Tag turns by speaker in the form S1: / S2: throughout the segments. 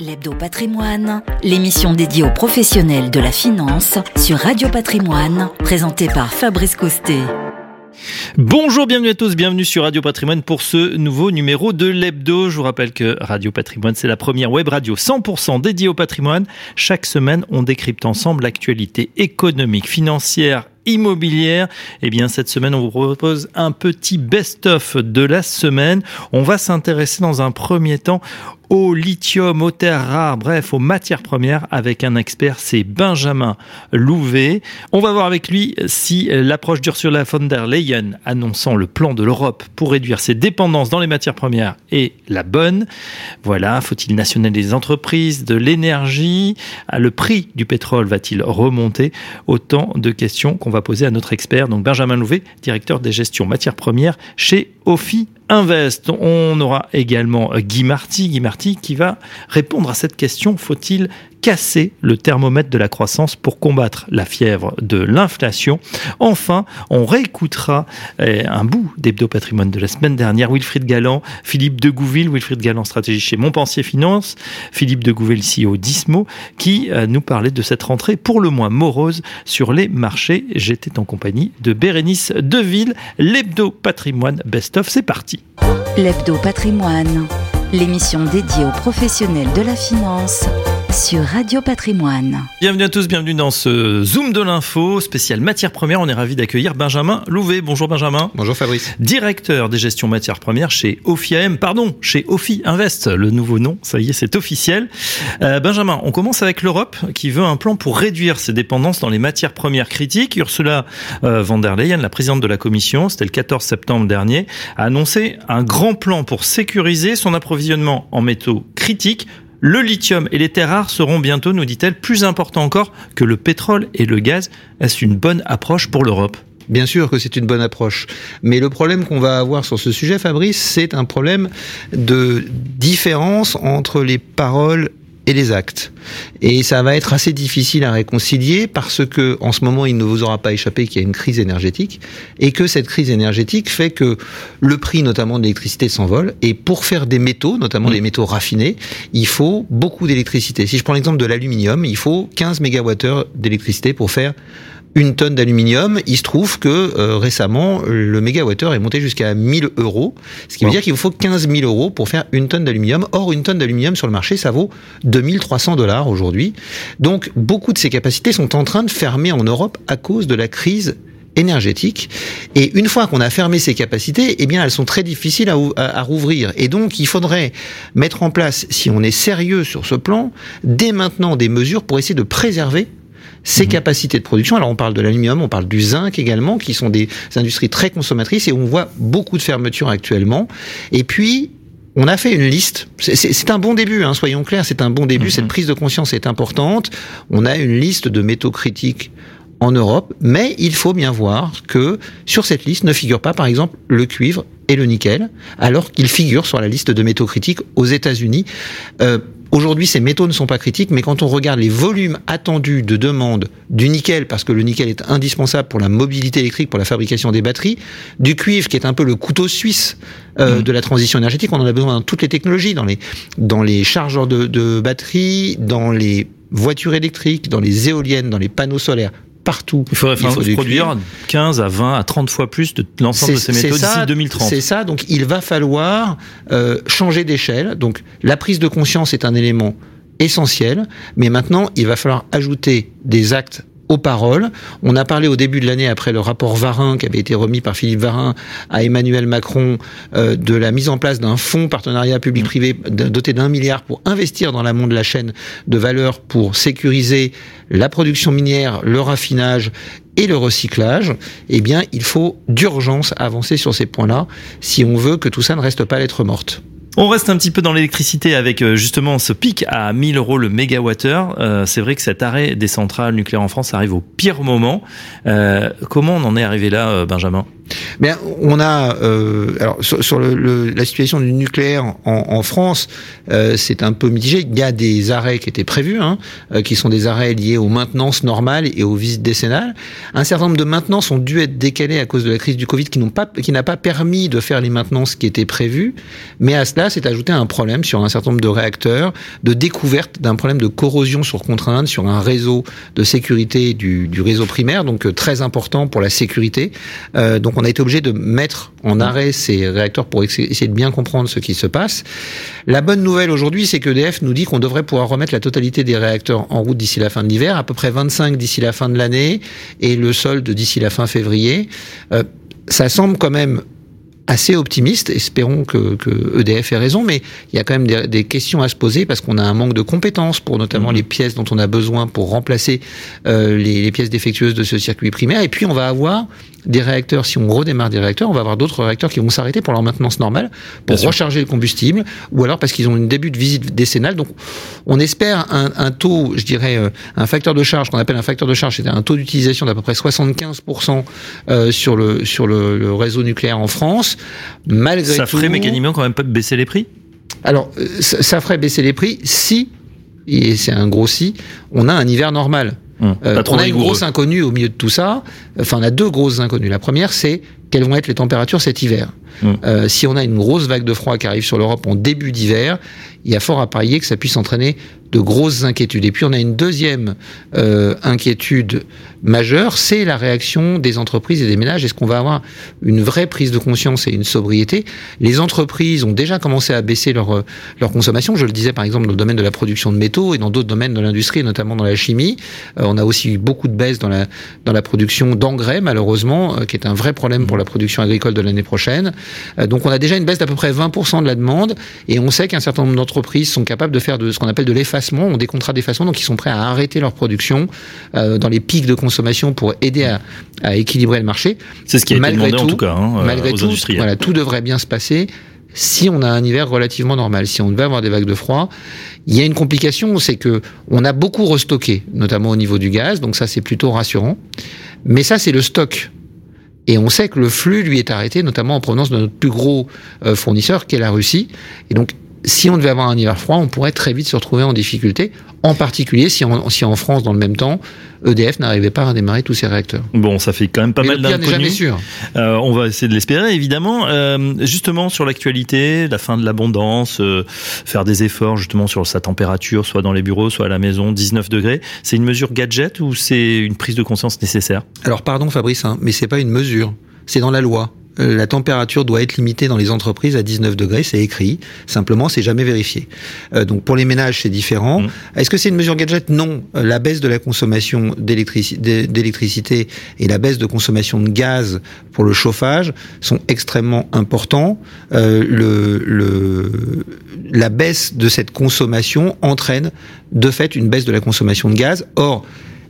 S1: L'Hebdo Patrimoine, l'émission dédiée aux professionnels de la finance sur Radio Patrimoine, présentée par Fabrice Costet.
S2: Bonjour, bienvenue à tous, bienvenue sur Radio Patrimoine pour ce nouveau numéro de l'Hebdo. Je vous rappelle que Radio Patrimoine, c'est la première web radio 100% dédiée au patrimoine. Chaque semaine, on décrypte ensemble l'actualité économique, financière immobilière. Eh bien, cette semaine, on vous propose un petit best-of de la semaine. On va s'intéresser dans un premier temps au lithium, aux terres rares, bref, aux matières premières avec un expert, c'est Benjamin Louvet. On va voir avec lui si l'approche d'Ursula von der Leyen annonçant le plan de l'Europe pour réduire ses dépendances dans les matières premières est la bonne. Voilà, faut-il nationaliser les entreprises, de l'énergie? Le prix du pétrole va-t-il remonter? Autant de questions qu'on va poser à notre expert, donc Benjamin Louvet, directeur des gestions matières premières chez OFI Invest. On aura également Guy Marty, Guy Marty qui va répondre à cette question. Faut-il casser le thermomètre de la croissance pour combattre la fièvre de l'inflation? Enfin, on réécoutera eh, un bout d'hebdo patrimoine de la semaine dernière. Wilfried Galland, Philippe de Gouville, Wilfried Galland, stratégie chez Montpensier Finance, Philippe de Gouville, CEO d'Ismo, qui euh, nous parlait de cette rentrée pour le moins morose sur les marchés. J'étais en compagnie de Bérénice Deville, l'hebdo patrimoine best-of. C'est parti.
S1: L'Hebdo Patrimoine, l'émission dédiée aux professionnels de la finance sur Radio Patrimoine.
S2: Bienvenue à tous, bienvenue dans ce Zoom de l'info spécial matières premières. On est ravi d'accueillir Benjamin Louvet. Bonjour Benjamin.
S3: Bonjour Fabrice.
S2: Directeur des gestions matières premières chez OFIAM, pardon, chez OFI Invest, le nouveau nom, ça y est, c'est officiel. Euh, Benjamin, on commence avec l'Europe qui veut un plan pour réduire ses dépendances dans les matières premières critiques. Ursula euh, von der Leyen, la présidente de la Commission, c'était le 14 septembre dernier, a annoncé un grand plan pour sécuriser son approvisionnement en métaux critiques le lithium et les terres rares seront bientôt, nous dit-elle, plus importants encore que le pétrole et le gaz. Est-ce une bonne approche pour l'Europe?
S3: Bien sûr que c'est une bonne approche. Mais le problème qu'on va avoir sur ce sujet, Fabrice, c'est un problème de différence entre les paroles et les actes. Et ça va être assez difficile à réconcilier parce que en ce moment, il ne vous aura pas échappé qu'il y a une crise énergétique et que cette crise énergétique fait que le prix notamment de l'électricité s'envole et pour faire des métaux, notamment des métaux raffinés, il faut beaucoup d'électricité. Si je prends l'exemple de l'aluminium, il faut 15 mégawattheures d'électricité pour faire une tonne d'aluminium, il se trouve que euh, récemment, le mégawattheure est monté jusqu'à 1000 euros, ce qui veut dire qu'il vous faut 15 000 euros pour faire une tonne d'aluminium. Or, une tonne d'aluminium sur le marché, ça vaut 2300 dollars aujourd'hui. Donc, beaucoup de ces capacités sont en train de fermer en Europe à cause de la crise énergétique. Et une fois qu'on a fermé ces capacités, eh bien, elles sont très difficiles à, à, rouvrir. Et donc, il faudrait mettre en place, si on est sérieux sur ce plan, dès maintenant des mesures pour essayer de préserver ses mhm. capacités de production. Alors on parle de l'aluminium, on parle du zinc également, qui sont des industries très consommatrices et on voit beaucoup de fermetures actuellement. Et puis on a fait une liste. C'est un bon début, hein, soyons clairs, c'est un bon début. Mhm. Cette prise de conscience est importante. On a une liste de métaux critiques en Europe, mais il faut bien voir que sur cette liste ne figure pas, par exemple, le cuivre et le nickel, alors qu'ils figurent sur la liste de métaux critiques aux États-Unis. Euh, Aujourd'hui, ces métaux ne sont pas critiques, mais quand on regarde les volumes attendus de demande du nickel, parce que le nickel est indispensable pour la mobilité électrique, pour la fabrication des batteries, du cuivre, qui est un peu le couteau suisse euh, mmh. de la transition énergétique, on en a besoin dans toutes les technologies, dans les, dans les chargeurs de, de batteries, dans les voitures électriques, dans les éoliennes, dans les panneaux solaires partout.
S2: Il faudrait il produire 15 à 20 à 30 fois plus de l'ensemble de ces métaux d'ici 2030.
S3: C'est ça, donc il va falloir euh, changer d'échelle. Donc la prise de conscience est un élément essentiel, mais maintenant il va falloir ajouter des actes aux paroles. On a parlé au début de l'année, après le rapport Varin qui avait été remis par Philippe Varin à Emmanuel Macron, euh, de la mise en place d'un fonds partenariat public-privé doté d'un milliard pour investir dans l'amont de la chaîne de valeur pour sécuriser la production minière, le raffinage et le recyclage, eh bien, il faut d'urgence avancer sur ces points-là si on veut que tout ça ne reste pas lettre morte.
S2: On reste un petit peu dans l'électricité avec euh, justement ce pic à 1000 euros le mégawattheure. Euh, c'est vrai que cet arrêt des centrales nucléaires en France arrive au pire moment. Euh, comment on en est arrivé là, Benjamin?
S3: Mais on a euh, alors sur, le, la situation du nucléaire en, en France, euh, c'est un peu mitigé. Il y a des arrêts qui étaient prévus, hein, euh, qui sont des arrêts liés aux maintenances normales et aux visites décennales. Un certain nombre de maintenances ont dû être décalées à cause de la crise du Covid, qui n'ont pas, qui n'a pas permis de faire les maintenances qui étaient prévues. Mais à cela là, c'est ajouter un problème sur un certain nombre de réacteurs, de découverte d'un problème de corrosion sur contrainte sur un réseau de sécurité du, réseau primaire, donc euh, très important pour la sécurité. Euh, donc on a été obligé de mettre en arrêt ces réacteurs pour essayer de bien comprendre ce qui se passe. La bonne nouvelle aujourd'hui, c'est que EDF nous dit qu'on devrait pouvoir remettre la totalité des réacteurs en route d'ici la fin de l'hiver, à peu près 25 d'ici la fin de l'année et le solde d'ici la fin février. Euh, ça semble quand même assez optimiste. Espérons que, que, EDF ait raison, mais il y a quand même des, des questions à se poser parce qu'on a un manque de compétences pour notamment mmh. les pièces dont on a besoin pour remplacer euh, les, les, pièces défectueuses de ce circuit primaire. Et puis on va avoir des réacteurs, si on redémarre des réacteurs, on va avoir d'autres réacteurs qui vont s'arrêter pour leur maintenance normale, pour Bien recharger sûr. le combustible, ou alors parce qu'ils ont une début de visite décennale. Donc, on espère un, un taux, je dirais, euh, un facteur de charge qu'on appelle un facteur de charge, c'est un taux d'utilisation d'à peu près 75% euh, sur le sur le, le, réseau nucléaire en France. Malgré
S2: ça ferait mécaniquement quand même pas baisser les prix?
S3: Alors, euh, ça, ça ferait baisser les prix si et c'est un gros si, on a un hiver normal.
S2: Hum,
S3: euh, on a une grosse inconnue au milieu de tout ça. Enfin, on a deux grosses inconnues. La première, c'est quelles vont être les températures cet hiver. Mmh. Euh, si on a une grosse vague de froid qui arrive sur l'Europe en début d'hiver, il y a fort à parier que ça puisse entraîner de grosses inquiétudes. Et puis on a une deuxième euh, inquiétude majeure, c'est la réaction des entreprises et des ménages. Est-ce qu'on va avoir une vraie prise de conscience et une sobriété? Les entreprises ont déjà commencé à baisser leur, leur consommation. Je le disais par exemple dans le domaine de la production de métaux et dans d'autres domaines de l'industrie, notamment dans la chimie. Euh, on a aussi eu beaucoup de baisse dans la, dans la production d'engrais, malheureusement, euh, qui est un vrai problème pour la production agricole de l'année prochaine. Euh, donc on a déjà une baisse d'à peu près 20% de la demande et on sait qu'un certain nombre d'entreprises sont capables de faire de ce qu'on appelle de l'effacement ont des contrats d'effacement, donc ils sont prêts à arrêter leur production euh, dans les pics de consommation pour aider à, à équilibrer le marché.
S2: C'est ce qui a malgré été demandé tout, en tout cas hein,
S3: malgré
S2: aux
S3: tout, voilà, tout devrait bien se passer si on a un hiver relativement normal, si on devait avoir des vagues de froid, il y a une complication, c'est que on a beaucoup restocké, notamment au niveau du gaz, donc ça c'est plutôt rassurant. Mais ça c'est le stock. Et on sait que le flux lui est arrêté, notamment en provenance de notre plus gros euh, fournisseur, qui est la Russie. Et donc si on devait avoir un hiver froid, on pourrait très vite se retrouver en difficulté, en particulier si en, si en France, dans le même temps, EDF n'arrivait pas à démarrer tous ses réacteurs.
S2: Bon, ça fait quand même pas
S3: Mais
S2: mal d'inconnus.
S3: Euh,
S2: on va essayer de l'espérer, évidemment. Euh, justement, sur l'actualité, la fin de l'abondance, euh, faire des efforts justement sur sa température, soit dans les bureaux, soit à la maison, 19 degrés, c'est une mesure gadget ou c'est une prise de conscience nécessaire?
S3: Alors, pardon Fabrice, hein, mais c'est pas une mesure, c'est dans la loi. La température doit être limitée dans les entreprises à 19 degrés, c'est écrit. Simplement, c'est jamais vérifié. Euh, donc pour les ménages, c'est différent. Mmh. Est-ce que c'est une mesure gadget? Non. Euh, la baisse de la consommation d'électricité et la baisse de consommation de gaz pour le chauffage sont extrêmement importants. Euh, le, le, la baisse de cette consommation entraîne de fait une baisse de la consommation de gaz. Or,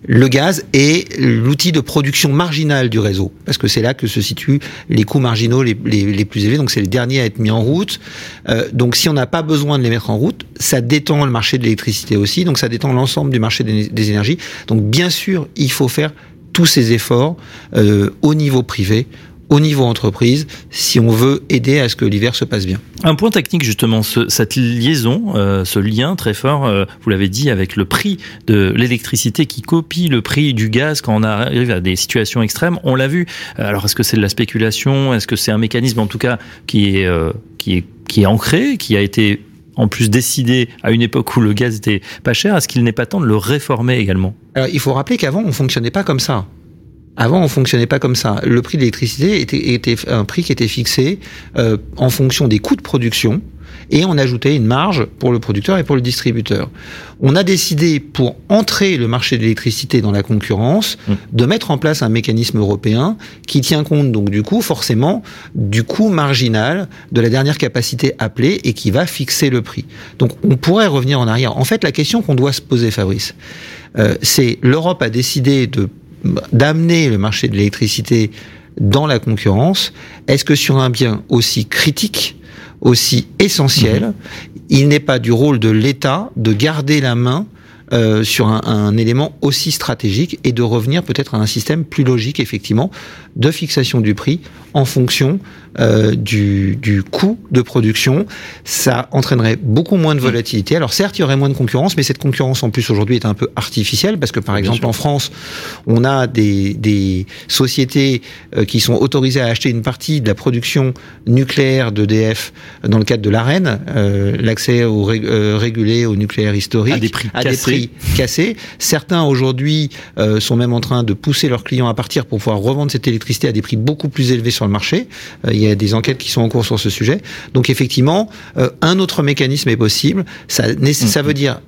S3: le gaz est l'outil de production marginale du réseau, parce que c'est là que se situent les coûts marginaux les, les, les plus élevés, donc c'est le dernier à être mis en route. Euh, donc si on n'a pas besoin de les mettre en route, ça détend le marché de l'électricité aussi, donc ça détend l'ensemble du marché des, des, énergies. Donc bien sûr, il faut faire tous ces efforts euh, au niveau privé au niveau entreprise si on veut aider à ce que l'hiver se passe bien.
S2: Un point technique justement, ce, cette liaison, euh, ce lien très fort, euh, vous l'avez dit, avec le prix de l'électricité qui copie le prix du gaz quand on arrive à des situations extrêmes. On l'a vu. Alors est-ce que c'est de la spéculation? Est-ce que c'est un mécanisme en tout cas qui est, euh, qui est, qui est ancré, qui a été en plus décidé à une époque où le gaz était pas cher, est-ce qu'il n'est pas temps de le réformer également?
S3: Alors, il faut rappeler qu'avant, on fonctionnait pas comme ça. Avant, on fonctionnait pas comme ça. Le prix de l'électricité était, était, un prix qui était fixé euh, en fonction des coûts de production et on ajoutait une marge pour le producteur et pour le distributeur. On a décidé, pour entrer le marché de l'électricité dans la concurrence, mmh. de mettre en place un mécanisme européen qui tient compte donc du coup forcément du coût marginal de la dernière capacité appelée et qui va fixer le prix. Donc on pourrait revenir en arrière. En fait, la question qu'on doit se poser, Fabrice, euh, c'est l'Europe a décidé de d'amener le marché de l'électricité dans la concurrence, est-ce que sur un bien aussi critique, aussi essentiel, mmh. il n'est pas du rôle de l'État de garder la main euh, sur un, un, élément aussi stratégique et de revenir peut-être à un système plus logique, effectivement, de fixation du prix en fonction euh, du, du coût de production, ça entraînerait beaucoup moins de volatilité. Alors certes, il y aurait moins de concurrence, mais cette concurrence en plus aujourd'hui est un peu artificielle parce que par exemple en France, on a des, des sociétés euh, qui sont autorisées à acheter une partie de la production nucléaire d'EDF dans le cadre de l'AREN, euh, l'accès au euh, régulé au nucléaire historique
S2: à des prix,
S3: à
S2: cassés.
S3: des prix cassés. Certains aujourd'hui euh, sont même en train de pousser leurs clients à partir pour pouvoir revendre cette électricité à des prix beaucoup plus élevés sur le marché. Euh, il y a des enquêtes qui sont en cours sur ce sujet. Donc effectivement, euh, un autre mécanisme est possible. Ça, veut dire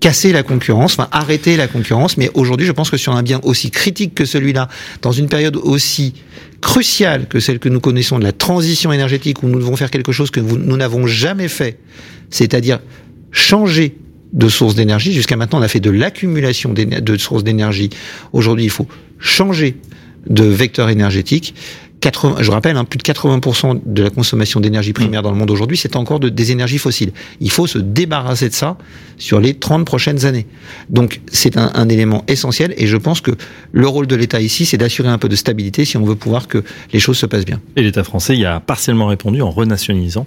S3: casser la concurrence, enfin arrêter la concurrence. Mais aujourd'hui, je pense que sur un bien aussi critique que celui-là, dans une période aussi cruciale que celle que nous connaissons de la transition énergétique, où nous devons faire quelque chose que nous n'avons jamais fait, c'est-à-dire changer de source d'énergie. Jusqu'à maintenant, on a fait de l'accumulation de sources d'énergie. Aujourd'hui, il faut changer de vecteur énergétique. 80, je rappelle, hein, plus de 80% de la consommation d'énergie primaire dans le monde aujourd'hui, c'est encore de, des énergies fossiles. Il faut se débarrasser de ça sur les 30 prochaines années. Donc c'est un, un élément essentiel et je pense que le rôle de l'État ici, c'est d'assurer un peu de stabilité si on veut pouvoir que les choses se passent bien.
S2: Et l'État français y a partiellement répondu en renationalisant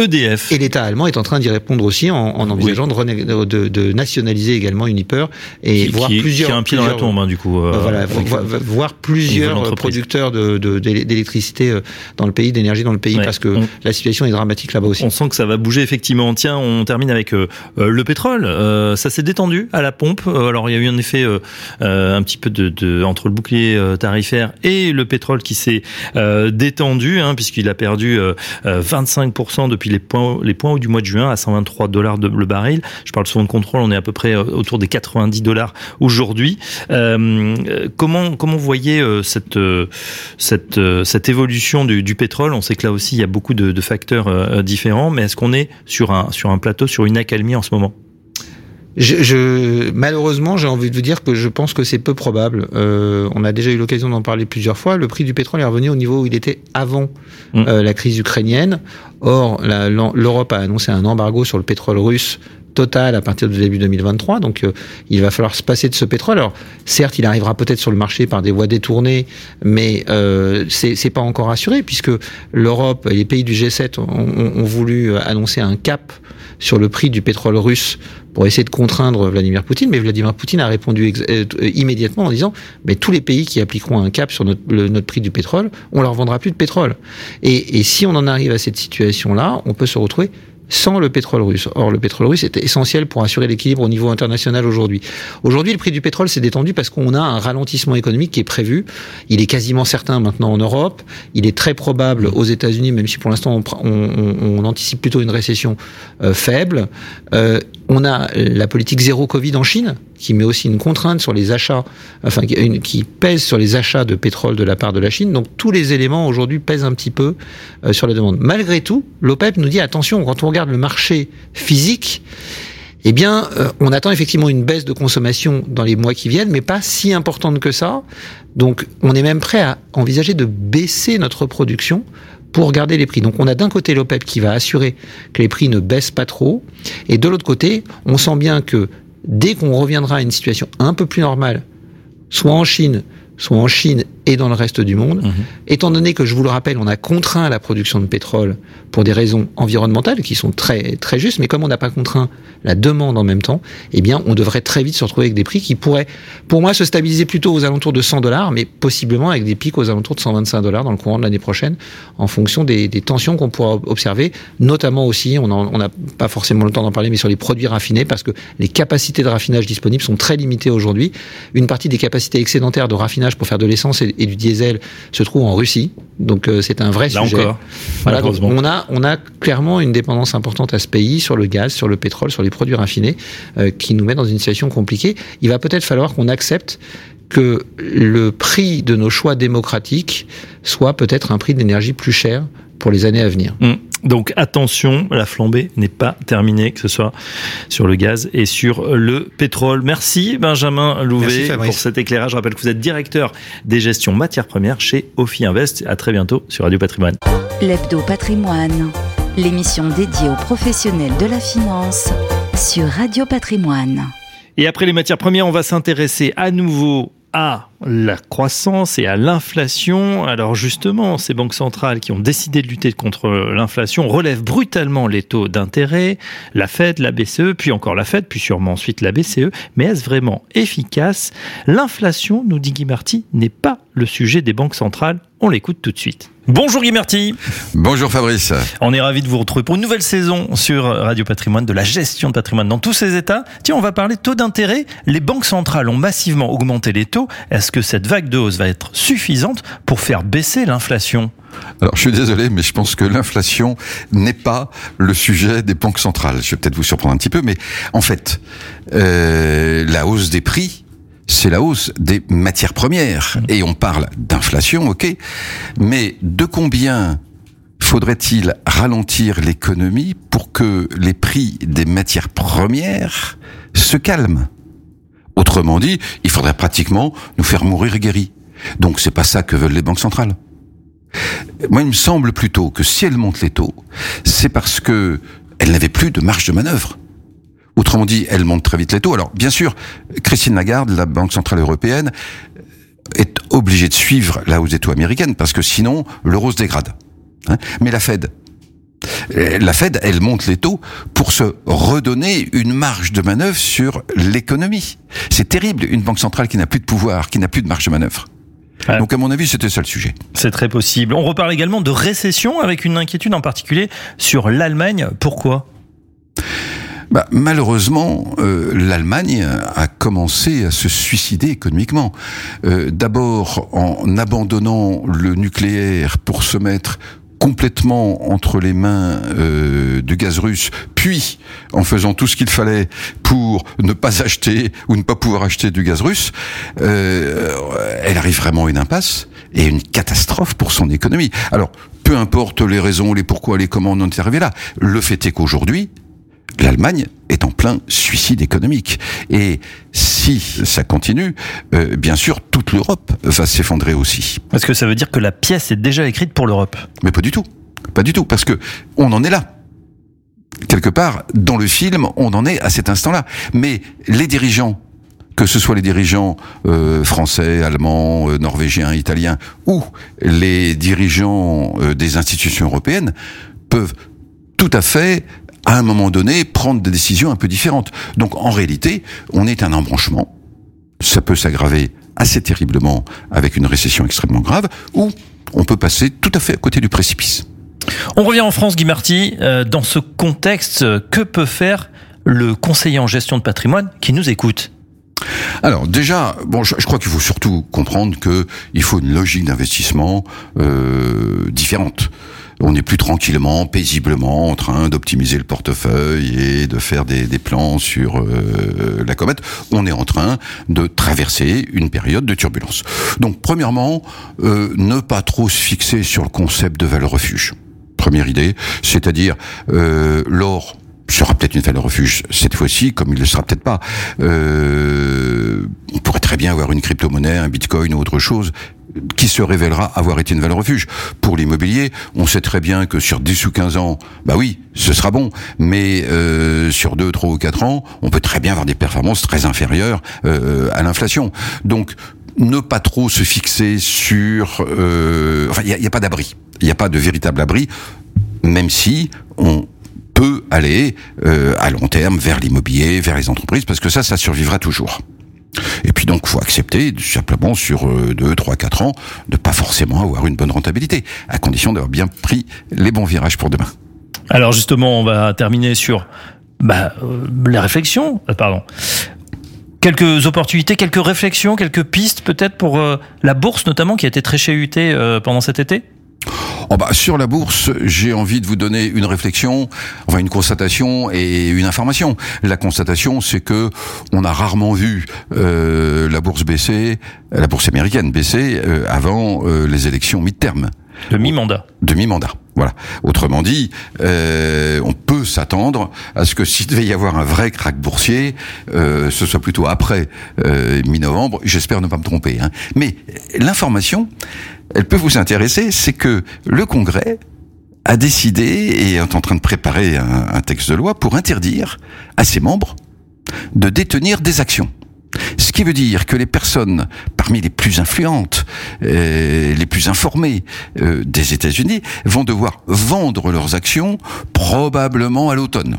S2: EDF.
S3: Et l'État allemand est en train d'y répondre aussi en, en envisageant de, rené- de, de nationaliser également Uniper et
S2: qui,
S3: voir
S2: qui-
S3: plusieurs...
S2: qui a un pied dans la tombe, hein, du coup. euh,
S3: Euh, voilà,
S2: avec-
S3: vo- vo- voir plusieurs producteurs de- d'électricité euh, dans le pays, d'énergie dans le pays,
S2: Ouais.
S3: parce que
S2: On-
S3: la situation est dramatique là-bas aussi.
S2: On sent que ça va bouger effectivement. Tiens, on termine avec euh, euh, le pétrole. Euh, ça s'est détendu à la pompe. Alors il y a eu en effet euh, un petit peu de, de- entre le bouclier tarifaire et le pétrole qui s'est détendu, hein, puisqu'il a perdu euh, euh, 25% depuis les points les points hauts du mois de juin à 123 dollars le baril. Je parle souvent de contrôle. On est à peu près autour des 90 dollars aujourd'hui. Comment comment vous voyez cette cette euh, cette évolution du, du pétrole On sait que là aussi il y a beaucoup de, de facteurs euh, différents, mais est-ce qu'on est sur un sur un plateau, sur une accalmie en ce moment?
S3: Je, je- malheureusement, j'ai envie de vous dire que je pense que c'est peu probable. Euh, on a déjà eu l'occasion d'en parler plusieurs fois. Le prix du pétrole est revenu au niveau où il était avant
S2: Mm.
S3: euh, la crise ukrainienne. Or, l'Europe a annoncé un embargo sur le pétrole russe total à partir du début 2023. Donc, euh, il va falloir se passer de ce pétrole. Alors, certes, il arrivera peut-être sur le marché par des voies détournées, mais euh, c'est pas encore assuré puisque l'Europe et les pays du G7 ont, ont- ont voulu euh, annoncer un cap sur le prix du pétrole russe pour essayer de contraindre Vladimir Poutine, mais Vladimir Poutine a répondu euh, immédiatement en disant mais tous les pays qui appliqueront un cap sur notre, notre prix du pétrole, on leur vendra plus de pétrole. Et, et si on en arrive à cette situation-là, on peut se retrouver sans le pétrole russe. Or, le pétrole russe est essentiel pour assurer l'équilibre au niveau international aujourd'hui. Aujourd'hui, le prix du pétrole s'est détendu parce qu'on a un ralentissement économique qui est prévu. Il est quasiment certain maintenant en Europe. Il est très probable aux États-Unis, même si pour l'instant on anticipe plutôt une récession euh, faible. Euh, on a la politique zéro Covid en Chine, qui met aussi une contrainte sur les achats, enfin qui, pèse sur les achats de pétrole de la part de la Chine. Donc tous les éléments aujourd'hui pèsent un petit peu euh, sur la demande. Malgré tout, l'OPEP nous dit attention, quand on regarde le marché physique, eh bien, euh, on attend effectivement une baisse de consommation dans les mois qui viennent, mais pas si importante que ça. Donc, on est même prêt à envisager de baisser notre production pour garder les prix. Donc, on a d'un côté l'OPEP qui va assurer que les prix ne baissent pas trop, et de l'autre côté, on sent bien que dès qu'on reviendra à une situation un peu plus normale, soit en Chine, soit en Chine et dans le reste du monde,
S2: Mhm.
S3: étant donné que, je vous le rappelle, on a contraint la production de pétrole pour des raisons environnementales qui sont très, très justes, mais comme on n'a pas contraint la demande en même temps, eh bien, on devrait très vite se retrouver avec des prix qui pourraient, pour moi, se stabiliser plutôt aux alentours de 100 dollars, mais possiblement avec des pics aux alentours de 125 dollars dans le courant de l'année prochaine, en fonction des, des tensions qu'on pourra observer, notamment aussi, on n'a pas forcément le temps d'en parler, mais sur les produits raffinés, parce que les capacités de raffinage disponibles sont très limitées aujourd'hui. Une partie des capacités excédentaires de raffinage pour faire de l'essence et, et du diesel se trouve en Russie, donc euh, c'est un vrai
S2: Là
S3: sujet.
S2: encore,
S3: Voilà, donc on a, on a clairement une dépendance importante à ce pays sur le gaz, sur le pétrole, sur les produits raffinés, euh, qui nous met dans une situation compliquée. Il va peut-être falloir qu'on accepte que le prix de nos choix démocratiques soit peut-être un prix d'énergie plus cher pour les années à venir.
S2: Hum. Donc attention, la flambée n'est pas terminée, que ce soit sur le gaz et sur le pétrole. Merci Benjamin Louvet pour cet éclairage. Je rappelle que vous êtes directeur des gestions matières premières chez Ophi Invest. À très bientôt sur Radio Patrimoine.
S1: L'Hebdo Patrimoine, l'émission dédiée aux professionnels de la finance sur Radio Patrimoine.
S2: Et après les matières premières, on va s'intéresser à nouveau à la croissance et à l'inflation. Alors justement, ces banques centrales qui ont décidé de lutter contre l'inflation relèvent brutalement les taux d'intérêt, la Fed, la BCE, puis encore la Fed, puis sûrement ensuite la BCE. Mais est-ce vraiment efficace? L'inflation, nous dit Guy Marty, n'est pas le sujet des banques centrales. On l'écoute tout de suite. Bonjour Guy Marty.
S4: Bonjour Fabrice.
S2: On est ravi de vous retrouver pour une nouvelle saison sur Radio Patrimoine de la gestion de patrimoine dans tous ces états. Tiens, on va parler taux d'intérêt. Les banques centrales ont massivement augmenté les taux. Est-ce que cette vague de hausse va être suffisante pour faire baisser l'inflation?
S4: Alors, je suis désolé, mais je pense que l'inflation n'est pas le sujet des banques centrales. Je vais peut-être vous surprendre un petit peu, mais en fait, euh, la hausse des prix c'est la hausse des matières premières. Mmh. Et on parle d'inflation, ok, mais de combien faudrait-il ralentir l'économie pour que les prix des matières premières se calment? Autrement dit, il faudrait pratiquement nous faire mourir guéris. Donc c'est pas ça que veulent les banques centrales. Moi, il me semble plutôt que si elles montent les taux, c'est parce que elles n'avaient plus de marge de manœuvre. Autrement dit, elle monte très vite les taux. Alors, bien sûr, Christine Lagarde, la Banque Centrale Européenne, est obligée de suivre la hausse des taux américaines parce que sinon, l'euro se dégrade. Hein. Mais la Fed, la Fed, elle monte les taux pour se redonner une marge de manœuvre sur l'économie. C'est terrible, une banque centrale qui n'a plus de pouvoir, qui n'a plus de marge de manœuvre. Donc à mon avis, c'était ça le sujet.
S2: C'est très possible. On reparle également de récession avec une inquiétude en particulier sur l'Allemagne. Pourquoi?
S4: Bah, malheureusement, euh, l'Allemagne a commencé à se suicider économiquement. Euh, D'abord en abandonnant le nucléaire pour se mettre complètement entre les mains euh, du gaz russe, puis en faisant tout ce qu'il fallait pour ne pas acheter ou ne pas pouvoir acheter du gaz russe, euh, elle arrive vraiment à une impasse et une catastrophe pour son économie. Alors, peu importe les raisons, les pourquoi, les comment on en est arrivé là, le fait est qu'aujourd'hui, l'Allemagne est en plein suicide économique. Et si ça continue, euh, bien sûr, toute l'Europe va s'effondrer aussi.
S2: Est-ce que ça veut dire que la pièce est déjà écrite pour l'Europe
S4: Mais pas du tout. Pas du tout, parce que on en est là. Quelque part, dans le film, on en est à cet instant-là. Mais les dirigeants que ce soit les dirigeants euh, français, allemands, euh, norvégiens, italiens, ou les dirigeants des institutions européennes, peuvent tout à fait à un moment donné, prendre des décisions un peu différentes. Donc en réalité, on est un embranchement. Ça peut s'aggraver assez terriblement avec une récession extrêmement grave, ou on peut passer tout à fait à côté du précipice.
S2: On revient en France, Guy Marty. Euh, dans ce contexte, que peut faire le conseiller en gestion de patrimoine qui nous écoute?
S4: Alors déjà, bon, je, crois qu'il faut surtout comprendre que il faut une logique d'investissement euh, différente on est plus tranquillement, paisiblement en train d'optimiser le portefeuille et de faire des, plans sur euh, la comète. On est en train de traverser une période de turbulence. Donc, premièrement, euh, ne pas trop se fixer sur le concept de valeur refuge. Première idée, c'est-à-dire euh, l'or sera peut-être une valeur refuge cette fois-ci, comme il ne le sera peut-être pas. Euh, on pourrait très bien avoir une crypto-monnaie, un bitcoin ou autre chose qui se révélera avoir été une valeur refuge. Pour l'immobilier, on sait très bien que sur 10 ou 15 ans, bah oui, ce sera bon, mais euh, sur 2, 3 ou 4 ans, on peut très bien avoir des performances très inférieures euh, à l'inflation. Donc, ne pas trop se fixer sur... Euh, enfin, il n'y a, pas d'abri. Il n'y a pas de véritable abri, même si on peut aller euh, à long terme vers l'immobilier, vers les entreprises, parce que ça, ça survivra toujours. Et puis donc, faut accepter simplement sur 2, 3, 4 ans de pas forcément avoir une bonne rentabilité, à condition d'avoir bien pris les bons virages pour demain.
S2: Alors justement, on va terminer sur bah, euh, la réflexion. Euh, pardon. Quelques opportunités, quelques réflexions, quelques pistes peut-être pour euh, la bourse notamment qui a été très chahutée pendant cet été?
S4: Oh bah, sur la bourse, j'ai envie de vous donner une réflexion, enfin une constatation et une information. La constatation, c'est que on a rarement vu euh, la bourse baisser, la bourse américaine baisser euh, avant euh, les élections mi-terme.
S2: De mi-mandat.
S4: De mi-mandat. Voilà. Autrement dit, euh, on peut s'attendre à ce que s'il devait y avoir un vrai crack boursier, euh, ce soit plutôt après euh, mi-novembre. J'espère ne pas me tromper. Hein. Mais l'information, elle peut vous intéresser, c'est que le Congrès a décidé et est en train de préparer un, texte de loi pour interdire à ses membres de détenir des actions. Ce qui veut dire que les personnes parmi les plus influentes, euh, les plus informées euh, des États-Unis vont devoir vendre leurs actions probablement à l'automne.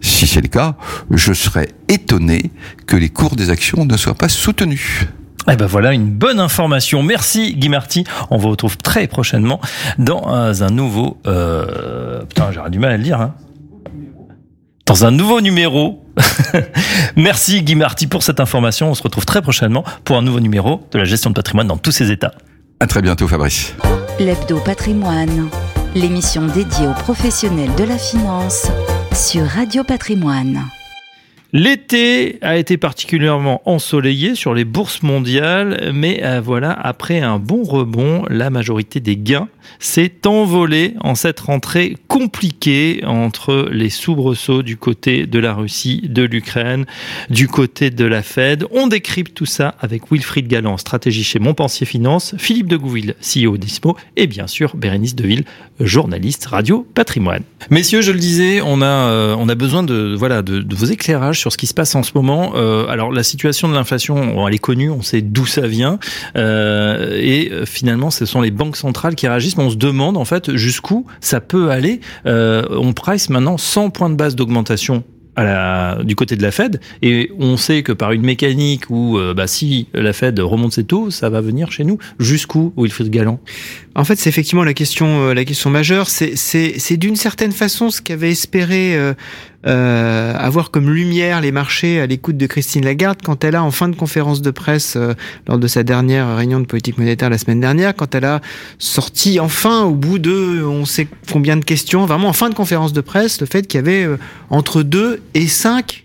S4: Si c'est le cas, je serais étonné que les cours des actions ne soient pas soutenus.
S2: Eh ben voilà une bonne information. Merci Guy Marty. On vous retrouve très prochainement dans un nouveau. Euh... Putain, j'aurais du mal à le dire. Hein. Dans un nouveau numéro. Merci Guy Marty pour cette information. On se retrouve très prochainement pour un nouveau numéro de la gestion de patrimoine dans tous ses états.
S4: À très bientôt, Fabrice.
S1: L'Hebdo Patrimoine, l'émission dédiée aux professionnels de la finance sur Radio Patrimoine.
S2: L'été a été particulièrement ensoleillé sur les bourses mondiales, mais euh, voilà, après un bon rebond, la majorité des gains s'est envolée en cette rentrée compliquée entre les soubresauts du côté de la Russie, de l'Ukraine, du côté de la Fed. On décrypte tout ça avec Wilfried Galland, stratégie chez Montpensier Finance, Philippe de Gouville, CEO d'ISPO, et bien sûr Bérénice Deville, journaliste radio patrimoine. Messieurs, je le disais, on a, euh, besoin de vos éclairages sur ce qui se passe en ce moment. Euh, alors la situation de l'inflation, elle est connue, on sait d'où ça vient, euh, et euh, finalement ce sont les banques centrales qui réagissent. Mais on se demande en fait jusqu'où ça peut aller. On price maintenant 100 points de base d'augmentation du côté de la Fed et on sait que par une mécanique où bah, si la Fed remonte ses taux, ça va venir chez nous. Jusqu'où Wilfried Galland?
S5: En fait, c'est effectivement la question, euh, la question majeure. C'est d'une certaine façon ce qu'avait espéré euh, euh, avoir comme lumière les marchés à l'écoute de Christine Lagarde quand elle a, en fin de conférence de presse lors de sa dernière réunion de politique monétaire la semaine dernière, quand elle a sorti enfin au bout de on sait combien de questions, vraiment en fin de conférence de presse, le fait qu'il y avait entre 2 et 5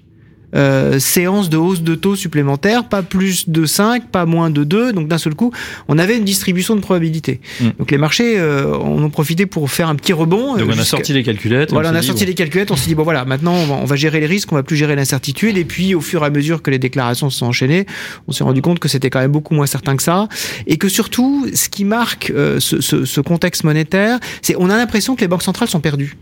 S5: euh, séance de hausse de taux supplémentaires, pas plus de 5, pas moins de 2. Donc d'un seul coup, on avait une distribution de probabilités.
S2: Mm.
S5: Donc les marchés euh, en ont profité pour faire un petit rebond.
S2: Donc
S5: euh,
S2: on a sorti les calculettes. et
S5: voilà, on a
S2: dit,
S5: sorti
S2: bon,
S5: les calculettes, on s'est dit, bon voilà, maintenant on va, on va gérer les risques, on va plus gérer l'incertitude, et puis au fur et à mesure que les déclarations se sont enchaînées, on s'est rendu compte que c'était quand même beaucoup moins certain que ça, et que surtout, ce qui marque euh, ce, ce- ce contexte monétaire, c'est on a l'impression que les banques centrales sont perdues.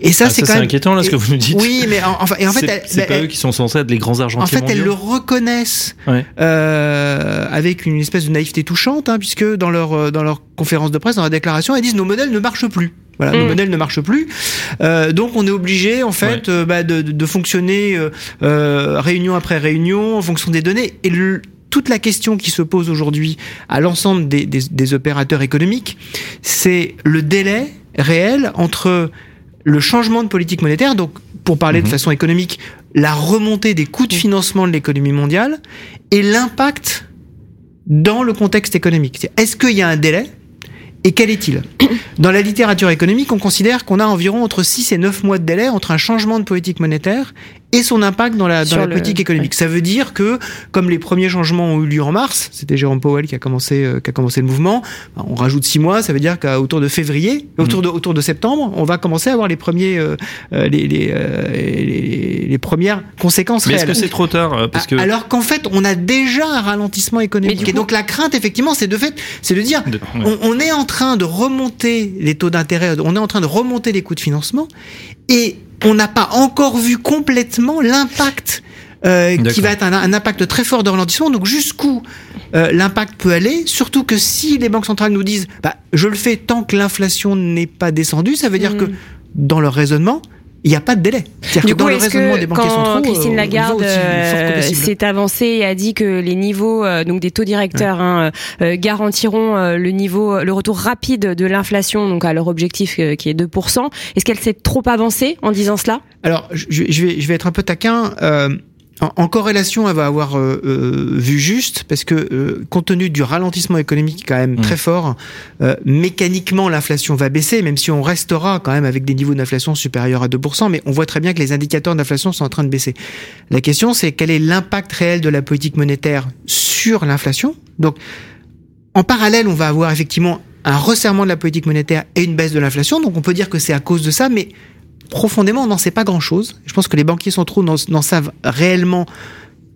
S5: Et ça,
S2: Ah,
S5: c'est quand même...
S2: inquiétant là ce que vous nous dites.
S5: Oui, mais en, enfin, et en fait,
S2: c'est pas eux qui sont censés être les grands argentiers
S5: en fait, elles le
S2: mondiaux.
S5: reconnaissent
S2: Ouais.
S5: euh, avec une espèce de naïveté touchante, hein, puisque dans leur euh, dans leur conférence de presse, dans la déclaration, elles disent nos modèles ne marchent plus. Voilà, nos
S6: Mm.
S5: modèles ne marchent plus. Euh, donc, on est obligé, en fait, euh, bah, de, de- de fonctionner euh, euh, réunion après réunion en fonction des données. Et le- toute la question qui se pose aujourd'hui à l'ensemble des, des- des opérateurs économiques, c'est le délai réel entre le changement de politique monétaire, donc pour parler de
S4: Mhm.
S5: façon économique, la remontée des coûts de financement de l'économie mondiale et l'impact dans le contexte économique. Est-ce qu'il y a un délai et quel est-il Dans la littérature économique, on considère qu'on a environ entre 6 et 9 mois de délai entre un changement de politique monétaire et son impact dans la, dans la
S6: le-
S5: politique économique. Ça veut dire que, comme les premiers changements ont eu lieu en mars, c'était Jérôme Powell qui a commencé, euh, qui a commencé le mouvement, ben, on rajoute 6 mois, ça veut dire qu'à autour de février, autour, de, autour de septembre, on va commencer à avoir les, premiers, euh, euh, les, les, euh, les, les premières conséquences
S2: Mais est-ce que c'est trop tard euh, Parce que
S5: Ah, Alors qu'en fait, on a déjà un ralentissement économique. Et donc la crainte, effectivement, c'est de fait, c'est de dire,
S2: De- ouais.
S5: on, on est en train de remonter les taux d'intérêt, on est en train de remonter les coûts de financement, et on n'a pas encore vu complètement l'impact. euh, qui va être un, un impact très fort de ralentissement. Donc jusqu'où euh, l'impact peut aller, surtout que si les banques centrales nous disent, bah, je le fais tant que l'inflation n'est pas descendue, ça veut dire
S6: Mm.
S5: que dans leur raisonnement, il n'y a pas de délai. C'est-à-dire
S6: Du
S5: que dans
S6: coup,
S5: le raisonnement
S6: que
S5: des banquiers
S6: quand
S5: centraux,
S6: Christine
S5: euh,
S6: Lagarde euh, s'est avancée et a dit que les niveaux euh, donc des taux directeurs hein, euh, garantiront euh, le niveau, le retour rapide de l'inflation donc à leur objectif euh, qui est 2%, est-ce qu'elle s'est trop avancée en disant cela?
S5: Alors, je, je vais, je vais être un peu taquin. En, en corrélation, elle va avoir euh, euh, vu juste, parce que euh, compte tenu du ralentissement économique quand même
S2: Mm.
S5: très fort, euh, mécaniquement l'inflation va baisser, même si on restera quand même avec des niveaux d'inflation supérieurs à 2%, mais on voit très bien que les indicateurs d'inflation sont en train de baisser. La question, c'est quel est l'impact réel de la politique monétaire sur l'inflation? Donc, en parallèle, on va avoir effectivement un resserrement de la politique monétaire et une baisse de l'inflation, donc on peut dire que c'est à cause de ça, mais profondément, on n'en sait pas grand-chose. Je pense que les banquiers centraux n'en n'en savent réellement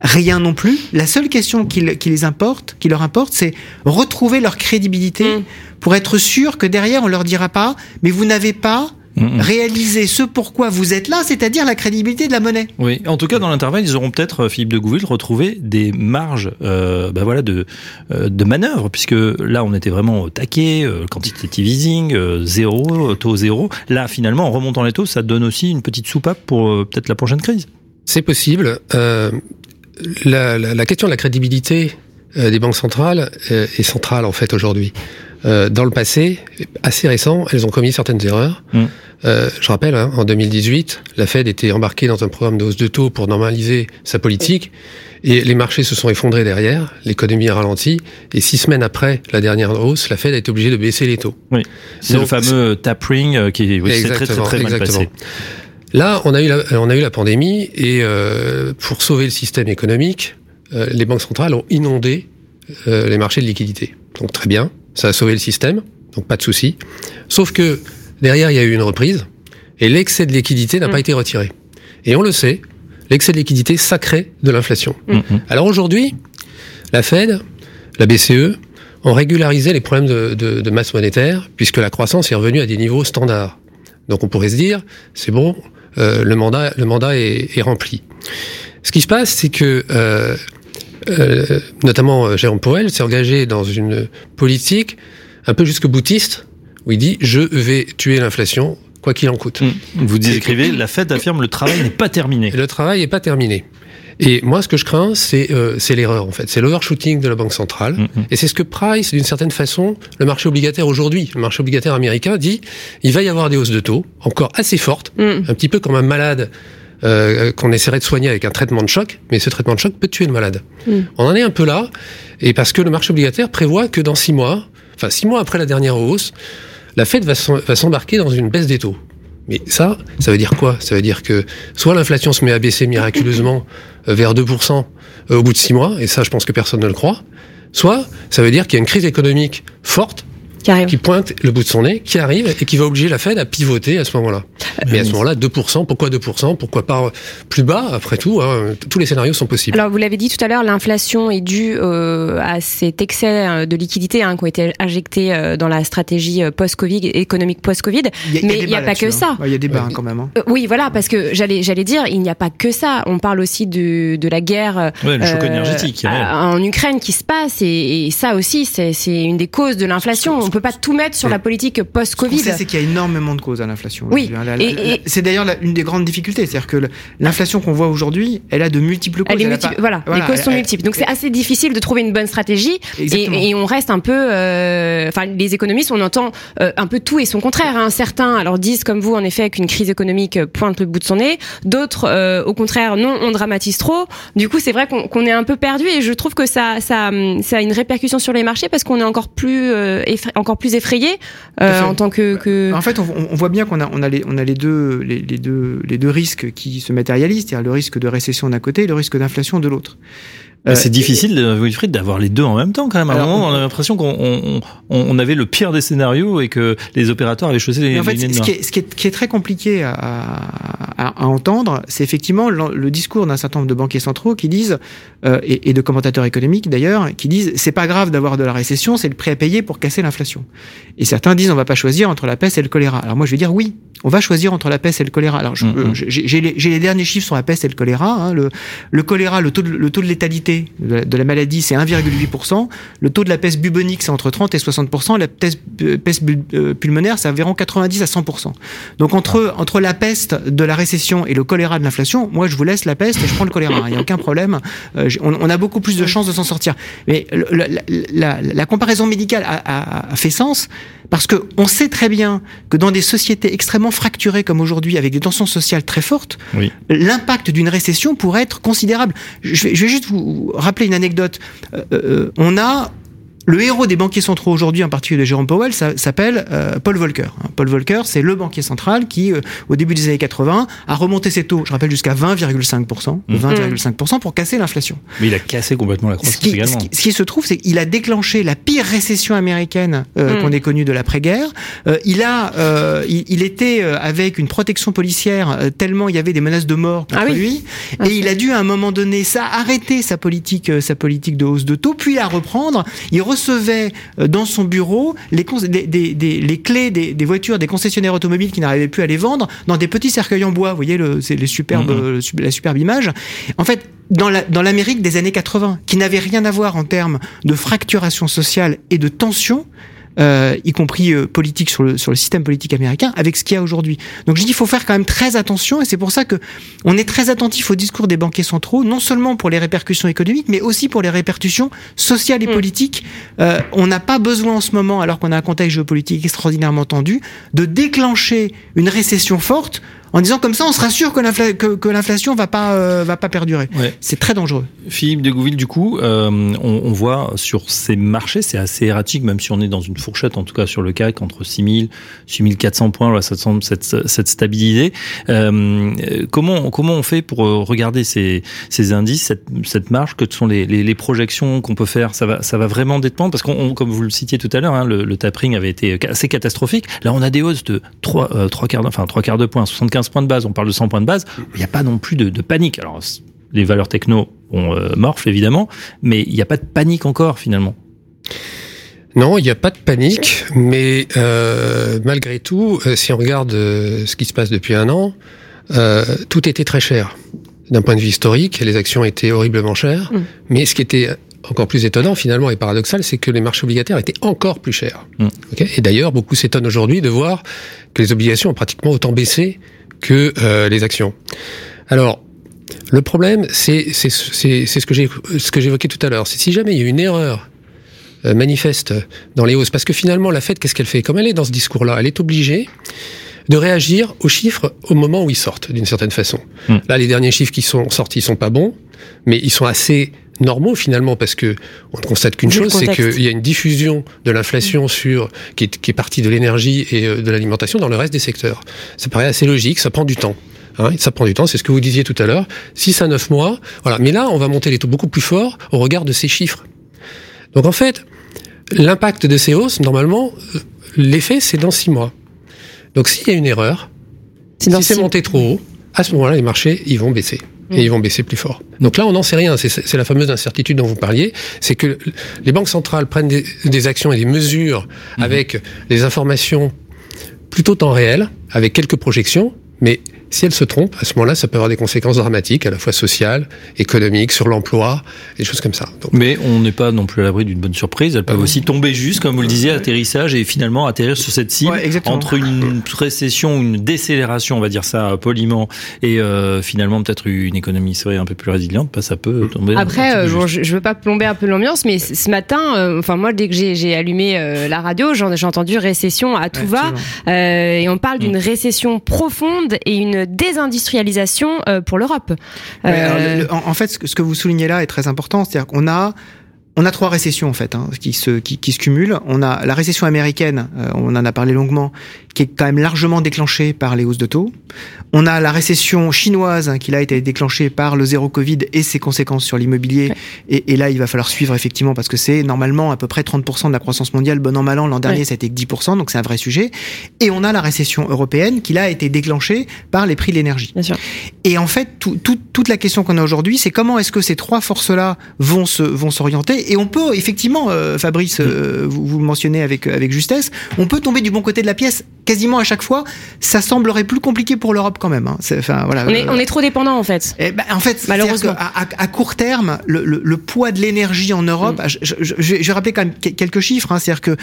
S5: rien non plus. La seule question qui les importe, qui leur importe, c'est retrouver leur crédibilité
S6: Mm.
S5: pour être sûr que derrière, on leur dira pas, mais vous n'avez pas mmh. réaliser ce pourquoi vous êtes là, c'est-à-dire la crédibilité de la monnaie.
S2: Oui, en tout cas, dans l'intervalle, ils auront peut-être, euh, Philippe de Gouville, retrouvé des marges euh, bah voilà, de, euh, de manœuvre, puisque là, on était vraiment au taquet, euh, quantitative easing, euh, zéro, taux zéro. Là, finalement, en remontant les taux, ça donne aussi une petite soupape pour euh, peut-être la prochaine crise.
S7: C'est possible. Euh, la, la, la, question de la crédibilité des banques centrales est centrale, en fait, aujourd'hui. Euh, dans le passé, assez récent, elles ont commis certaines erreurs. Mm. Euh, je rappelle, hein, en 2018, la Fed était embarquée dans un programme de hausse de taux pour normaliser sa politique, et les marchés se sont effondrés derrière, l'économie a ralenti, et six semaines après la dernière hausse, la Fed a été obligée de baisser les taux.
S2: Oui, c'est le fameux tapering euh, qui oui, est très, très, très, mal exactement. passé.
S7: Là, on a eu la, on a eu la pandémie, et euh, pour sauver le système économique, euh, les banques centrales ont inondé euh, les marchés de liquidités. Donc très bien, ça a sauvé le système, donc pas de souci. Sauf que derrière, il y a eu une reprise et l'excès de liquidité n'a mmh. pas été retiré. Et on le sait, l'excès de liquidité, ça crée de l'inflation. Mmh. Alors aujourd'hui, la Fed, la BCE ont régularisé les problèmes de, de, de, masse monétaire puisque la croissance est revenue à des niveaux standards. Donc on pourrait se dire, c'est bon, euh, le mandat, le mandat est, est, rempli. Ce qui se passe, c'est que euh, euh, notamment euh, Jérôme Powell, s'est engagé dans une politique un peu jusque boutiste, où il dit je vais tuer l'inflation quoi qu'il en coûte. Mmh.
S2: Vous écrivez, la Fed affirme le travail n'est pas terminé.
S7: le travail n'est pas terminé. Et moi, ce que je crains, c'est euh, l'erreur, en fait. C'est l'overshooting de la Banque centrale. Mmh. Et c'est ce que price, d'une certaine façon, le marché obligataire aujourd'hui. Le marché obligataire américain dit il va y avoir des hausses de taux, encore assez fortes, mmh. un petit peu comme un malade euh, qu'on essaierait de soigner avec un traitement de choc, mais ce traitement de choc peut tuer le malade. Mm. On en est un peu là, et parce que le marché obligataire prévoit que dans six mois, enfin six mois après la dernière hausse, la Fed va s'embarquer dans une baisse des taux. Mais ça, ça veut dire quoi? Ça veut dire que soit l'inflation se met à baisser miraculeusement euh, vers 2% euh, au bout de six mois, et ça je pense que personne ne le croit, soit ça veut dire qu'il y a une crise économique forte
S6: qui,
S7: qui, pointe le bout de son nez, qui arrive et qui va obliger la Fed à pivoter à ce moment-là. Mais à ce moment-là, 2%, pourquoi 2% Pourquoi pas plus bas Après tout, hein, tous les scénarios sont possibles.
S6: Alors, vous l'avez dit tout à l'heure, l'inflation est due euh, à cet excès euh, de liquidité hein, qui ont été injectés euh, dans la stratégie euh, post-Covid, économique post-Covid. Mais il n'y a, a, pas que ça.
S5: Il y a des bas hein, quand même. Hein.
S6: Euh, oui, voilà, parce que j'allais j'allais dire, il n'y a pas que ça. On parle aussi de, de la guerre
S2: ouais, le choc énergétique,
S6: en Ukraine qui se passe, et, et ça aussi, c'est une des causes de l'inflation. On peut pas tout mettre sur la politique post-Covid. Ce
S5: qu'on sait, c'est qu'il y a énormément de causes à l'inflation.
S6: Oui.
S5: C'est d'ailleurs une des grandes difficultés, c'est-à-dire que l'inflation qu'on voit aujourd'hui, elle a de multiples causes.
S6: Elle est voilà, les causes sont multiples. Donc c'est assez difficile de trouver une bonne stratégie et, et, on reste un peu, euh, enfin les économistes, on entend euh, un peu tout et son contraire. Hein. Certains alors disent comme vous en effet qu'une crise économique pointe le bout de son nez, d'autres euh, au contraire non, on dramatise trop. Du coup c'est vrai qu'on est un peu perdu et je trouve que ça, ça, ça a une répercussion sur les marchés parce qu'on est encore plus, encore plus effrayé en tant que, que...
S5: En fait on, on voit bien qu'on a, on a les, on a les deux, les, les, deux, les deux risques qui se matérialisent, c'est-à-dire le risque de récession d'un côté et le risque d'inflation de l'autre.
S2: Euh, c'est difficile, Wilfried, d'avoir les deux en même temps quand même. À un moment, on a l'impression qu'on on, on, avait le pire des scénarios et que les opérateurs avaient choisi les,
S5: en fait, ce, qui est, ce qui, est, qui est très compliqué à, à, à entendre, c'est effectivement le, le discours d'un certain nombre de banquiers centraux qui disent, euh, et, et, de commentateurs économiques d'ailleurs, qui disent c'est pas grave d'avoir de la récession, c'est le prix à payer pour casser l'inflation. Et certains disent on va pas choisir entre la peste et le choléra. Alors moi je vais dire oui, on va choisir entre la peste et le choléra. Alors mm -hmm. j'ai les, les, derniers chiffres sur la peste et le choléra. Hein. Le, le choléra, le taux de, le taux de létalité de la, de la maladie, c'est 1,8%. Le taux de la peste bubonique, c'est entre 30 et 60%. La peste, peste pulmonaire, c'est environ 90 à 100%. Donc entre, entre la peste de la récession et le choléra de l'inflation, moi je vous laisse la peste et je prends le choléra. Il n'y a aucun problème. Euh, on, on, a beaucoup plus de chances de s'en sortir. Mais la, la, la, comparaison médicale a, a, a fait sens parce que on sait très bien que dans des sociétés extrêmement fracturées comme aujourd'hui, avec des tensions sociales très fortes, oui. l'impact d'une récession pourrait être considérable. Je vais, je vais, juste vous rappeler une anecdote. Euh, euh, on a le héros des banquiers centraux aujourd'hui, en particulier de Jérôme Powell, s'appelle euh, Paul Volcker. Paul Volcker, c'est le banquier central qui, euh, au début des années 80, a remonté ses taux, je rappelle, jusqu'à 20,5%, mmh. 20,5% pour casser l'inflation.
S2: Mais il a cassé complètement la croissance
S5: ce qui,
S2: également.
S5: Ce qui, ce qui se trouve, c'est qu'il a déclenché la pire récession américaine euh, mmh. qu'on ait connue de l'après-guerre. Euh, il a, euh, il, il, était avec une protection policière tellement il y avait des menaces de mort contre ah oui. lui, et il a dû à un moment donné ça arrêter sa politique, sa politique de hausse de taux, puis la reprendre. Il recevait euh, dans son bureau les, cons- des- des- des- les clés des, voitures des concessionnaires automobiles qui n'arrivaient plus à les vendre dans des petits cercueils en bois. Vous voyez, le, c'est les superbes,
S2: Mhm.
S5: euh, la superbe image. En fait, dans la- dans l'Amérique des années 80, qui n'avait rien à voir en termes de fracturation sociale et de tension, euh, y compris euh, politique sur le, sur le système politique américain, avec ce qu'il y a aujourd'hui. Donc je dis, il faut faire quand même très attention, et c'est pour ça que on est très attentif au discours des banquiers centraux, non seulement pour les répercussions économiques, mais aussi pour les répercussions sociales et
S6: Mm.
S5: politiques. Euh, on n'a pas besoin en ce moment, alors qu'on a un contexte géopolitique extraordinairement tendu, de déclencher une récession forte en disant comme ça, on sera sûr que l'infla- que, que l'inflation va pas euh, va pas perdurer.
S2: Ouais.
S5: C'est très dangereux.
S2: Philippe de Gouville, du coup, euh, on, on voit sur ces marchés, c'est assez erratique, même si on est dans une fourchette, en tout cas sur le CAC, entre 6000, 6400 points, là, ça semble cette, cette stabilité. Euh, comment, comment on fait pour euh, regarder ces, ces indices, cette, cette marge, que sont les, les, les projections qu'on peut faire? Ça va, ça va vraiment dépendre, parce qu'on, on- comme vous le citiez tout à l'heure, hein, le, le tapering avait été assez catastrophique. Là, on a des hausses de 3, euh, trois quarts, enfin, 3 quarts de point, 75 points de base, on parle de 100 points de base. Il n'y a pas non plus de, de panique. Alors, les valeurs techno on euh, évidemment, mais il n'y a pas de panique encore finalement.
S7: Non, il n'y a pas de panique, mais euh, malgré tout, euh, si on regarde euh, ce qui se passe depuis un an, euh, tout était très cher. D'un point de vue historique, les actions étaient horriblement chères,
S6: Mm.
S7: mais ce qui était encore plus étonnant finalement et paradoxal, c'est que les marchés obligataires étaient encore plus chers.
S2: Mm.
S7: Et d'ailleurs, beaucoup s'étonnent aujourd'hui de voir que les obligations ont pratiquement autant baissé que euh, les actions. Alors, le problème, c'est c'est c'est c'est ce que j'ai ce que j'évoquais tout à l'heure. C'est si jamais il y a une erreur euh, manifeste dans les hausses, parce que finalement, la Fed, qu'est-ce qu'elle fait? Comme elle est dans ce discours-là, elle est obligée de réagir aux chiffres au moment où ils sortent, d'une certaine façon.
S2: Mm.
S7: Là, les derniers chiffres qui sont sortis sont pas bons, mais ils sont assez normaux finalement parce que on ne constate qu'une chose, c'est qu'il y a une diffusion de l'inflation sur qui est, qui est partie de l'énergie et euh, de l'alimentation dans le reste des secteurs. Ça paraît assez logique, ça prend du temps. Hein, ça prend du temps, c'est ce que vous disiez tout à l'heure. 6 à 9 mois, voilà. Mais là, on va monter les taux beaucoup plus fort au regard de ces chiffres. Donc en fait, l'impact de ces hausses, normalement, l'effet, c'est dans 6 mois. Donc s'il y a une erreur, si c'est monté trop haut, à ce moment-là, les marchés, ils vont baisser.
S6: Mm.
S7: Et ils vont baisser plus fort. Donc là, on n'en sait rien. C'est- la fameuse incertitude dont vous parliez. C'est que les banques centrales prennent des, des actions et des mesures
S2: Mhm.
S7: avec des informations plutôt temps réel, avec quelques projections, mais si elles se trompent, à ce moment-là, ça peut avoir des conséquences dramatiques, à la fois sociales, économiques, sur l'emploi, des choses comme ça. Donc,
S2: Mais on n'est pas non plus à l'abri d'une bonne surprise. Elles peuvent
S7: Ah.
S2: aussi tomber juste, comme vous le disiez, atterrissage et finalement atterrir sur cette cible
S5: Ouais,
S2: entre une récession, une décélération, on va dire ça poliment, et euh, finalement peut-être une économie, vrai, un peu plus résiliente. Bah, ça peut tomber. un
S6: Après, euh, bon, je, je veux pas plomber un peu l'ambiance, mais ce matin, euh, enfin moi, dès que j'ai allumé euh, la radio, j'ai entendu récession à tout
S5: Ouais,
S6: va, euh, et on parle d'une
S2: Mm.
S6: récession profonde et une désindustrialisation euh, pour l'Europe. Euh,
S5: en, en fait, ce que, ce que vous soulignez là est très important, c'est-à-dire qu'on a on a trois récessions en fait hein, qui se qui, qui se cumulent. On a la récession américaine, euh, on en a parlé longuement, qui est quand même largement déclenchée par les hausses de taux. On a la récession chinoise hein, qui là a été déclenchée par le zéro Covid et ses conséquences sur l'immobilier.
S6: Ouais.
S5: Et, et là, il va falloir suivre effectivement parce que c'est normalement à peu près 30% de la croissance mondiale. Bon an mal an, l'an dernier,
S6: Ouais.
S5: ça a été que 10%, donc c'est un vrai sujet. Et on a la récession européenne qui là a été déclenchée par les prix de l'énergie. Et en fait, tout- tout- toute la question qu'on a aujourd'hui, c'est comment est-ce que ces trois forces-là vont se vont s'orienter? Et on peut effectivement, euh, Fabrice, euh, vous, vous le mentionnez avec avec justesse, on peut tomber du bon côté de la pièce quasiment à chaque fois. Ça semblerait plus compliqué pour l'Europe quand même. hein. C'est- Enfin voilà.
S6: On est,
S5: Euh,
S6: on est trop dépendant en fait.
S5: eh ben, en fait, c'est-à-dire
S6: Malheureusement.
S5: À, à- à court terme, le, le- le poids de l'énergie en Europe,
S6: Mm.
S5: je, je- je- je vais rappeler quand même que- quelques chiffres. hein. c'est-à-dire que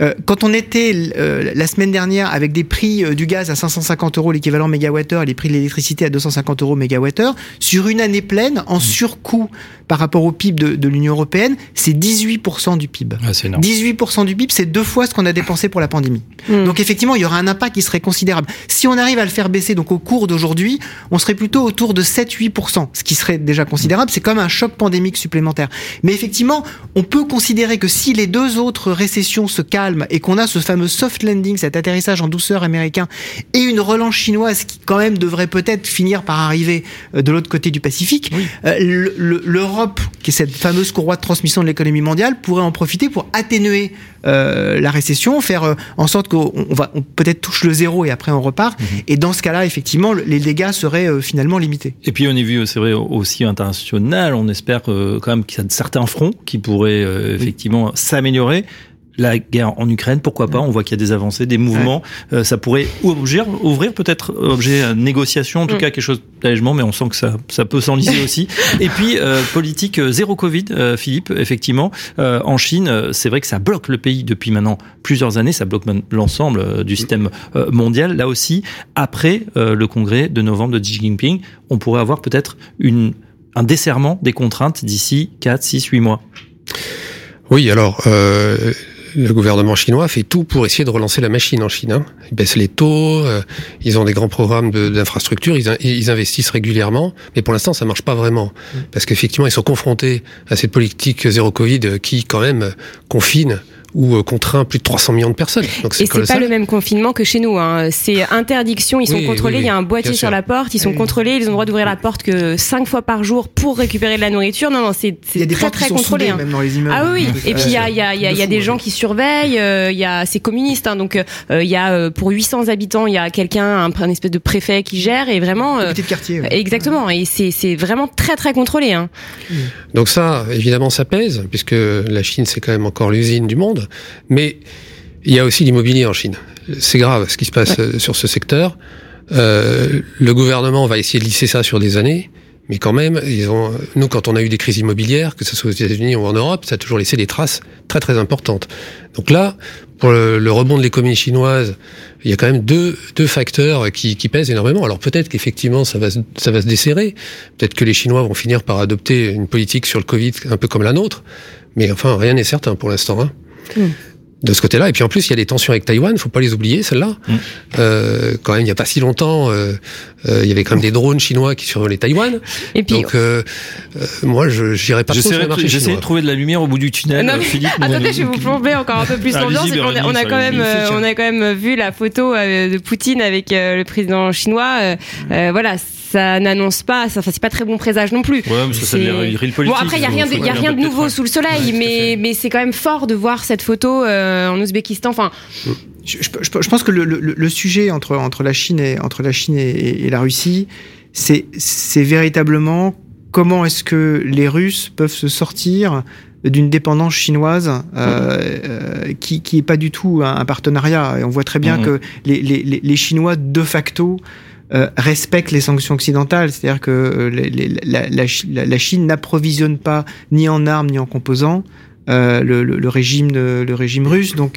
S5: euh, quand on était euh, la semaine dernière avec des prix euh, du gaz à 550 euros l'équivalent mégawattheure et les prix de l'électricité à 250 euros mégawattheure, sur une année pleine, en surcoût par rapport au PIB de, de l'Union européenne, c'est 18% du PIB.
S2: Ah, c'est énorme.
S5: 18% du PIB, c'est deux fois ce qu'on a dépensé pour la pandémie.
S6: Mm.
S5: Donc effectivement, il y aura un impact qui serait considérable. Si on arrive à le faire baisser donc au cours d'aujourd'hui, on serait plutôt autour de 7-8%, ce qui serait déjà considérable. C'est comme un choc pandémique supplémentaire. Mais effectivement, on peut considérer que si les deux autres récessions se calment et qu'on a ce fameux soft landing, cet atterrissage en douceur américain, et une relance chinoise qui quand même devrait peut-être finir par arriver euh, de l'autre côté du Pacifique, euh, le- le- l'Europe, qui est cette fameuse courroie de transmission de l'économie mondiale, pourrait en profiter pour atténuer euh, la récession, faire euh, en sorte qu'on on va, on peut-être touche le zéro et après on repart.
S2: Mhm.
S5: Et dans ce cas-là, effectivement, les dégâts seraient euh, finalement limités.
S2: Et puis on est vu, c'est vrai, aussi international. On espère euh, quand même qu'il y a certains fronts qui pourraient euh, effectivement s'améliorer. La guerre en Ukraine, pourquoi pas On voit qu'il y a des avancées, des mouvements. Euh, ça pourrait ouvrir, ouvrir peut-être objet à négociation, en tout
S6: Mm.
S2: cas quelque chose d'allègement, mais on sent que ça, ça peut s'enliser aussi. Et puis euh, politique euh, zéro Covid, euh, Philippe, effectivement, euh, en Chine, euh, c'est vrai que ça bloque le pays depuis maintenant plusieurs années. Ça bloque même l'ensemble euh, du système euh, mondial. Là aussi, après euh, le congrès de novembre de Xi Jinping, on pourrait avoir peut-être une un desserrement des contraintes d'ici 4, 6, 8 mois.
S7: Oui, alors euh, le gouvernement chinois fait tout pour essayer de relancer la machine en Chine. hein. Ils baissent les taux, euh, ils ont des grands programmes d'infrastructures, ils, ils investissent régulièrement, mais pour l'instant ça marche pas vraiment parce qu'effectivement ils sont confrontés à cette politique zéro Covid qui quand même confine ou euh, contraint plus de 300 millions de personnes. Donc
S6: Et c'est pas le même confinement que chez nous. Hein. C'est interdiction, ils sont
S7: Oui,
S6: contrôlés.
S7: oui,
S6: Il y a un boîtier sur la porte, ils sont
S5: Oui.
S6: contrôlés. Ils ont le droit d'ouvrir la porte que cinq fois par jour pour récupérer de la nourriture. Non, non, c'est très très
S5: sont
S6: contrôlé.
S5: soudées
S6: hein.
S5: même dans les immeubles.
S6: Ah oui, et puis il y a, y a, il y a, il y a
S5: de
S6: des gens qui surveillent. euh, Il y a, c'est communiste, hein, donc euh, il y a euh, pour 800 habitants, il y a quelqu'un, un, un espèce de préfet qui gère et vraiment. Euh,
S5: ouais.
S6: Exactement, et c'est c'est vraiment très très contrôlé. Hein.
S7: Donc ça, évidemment, ça pèse, puisque la Chine, c'est quand même encore l'usine du monde. Mais il y a aussi l'immobilier en Chine. C'est grave ce qui se passe sur ce secteur. Euh, le gouvernement va essayer de lisser ça sur des années. Mais quand même, ils ont, nous, quand on a eu des crises immobilières, que ce soit aux États-Unis ou en Europe, ça a toujours laissé des traces très très importantes. Donc là, pour le, le rebond de l'économie chinoise, il y a quand même deux, deux facteurs qui, qui pèsent énormément. Alors peut-être qu'effectivement ça va, se- ça va se desserrer. Peut-être que les Chinois vont finir par adopter une politique sur le Covid un peu comme la nôtre. Mais enfin, rien n'est certain pour l'instant. Hein. De ce côté-là. Et puis en plus, il y a des tensions avec Taïwan. Faut pas les oublier, celles-là.
S2: Mm.
S7: Euh, quand même, il y a pas si longtemps, euh, il y avait quand même des drones chinois qui survolaient Taïwan.
S6: Et puis
S7: Donc, euh, euh, moi, je j'irai pas trop sur
S2: J'essaierai
S7: le marché
S2: de- J'essaie de
S7: chinois.
S2: trouver de la lumière au bout du tunnel.
S6: Non,
S2: euh,
S6: mais-
S2: Philippe,
S6: Attendez,
S2: nous-
S6: je vais vous plomber encore un peu plus
S2: Allez-y,
S6: l'ambiance. On, a- quand même, euh, on a quand même vu la photo euh, de Poutine avec euh, le président chinois. euh, euh, voilà, ça n'annonce pas, ça, enfin, c'est pas très bon présage non plus.
S2: Ouais, mais ça, ça
S6: Bon après il y a rien de, y a rien de nouveau
S2: ouais.
S6: sous le soleil, mais mais c'est quand même fort de voir cette photo euh, en Ouzbékistan. Enfin,
S5: Je, je- je- je pense que le, le- le sujet entre, entre la Chine et, entre la Chine et, et la Russie, c'est véritablement comment est-ce que les Russes peuvent se sortir d'une dépendance chinoise euh, euh, qui qui est pas du tout un, un partenariat. Et on voit très bien
S2: Mhm.
S5: que les, les, les- les Chinois de facto euh, respectent les sanctions occidentales, c'est-à-dire que euh, les- la, la Chi- la- la Chine n'approvisionne pas ni en armes ni en composants le, le- le régime de- le régime russe. Donc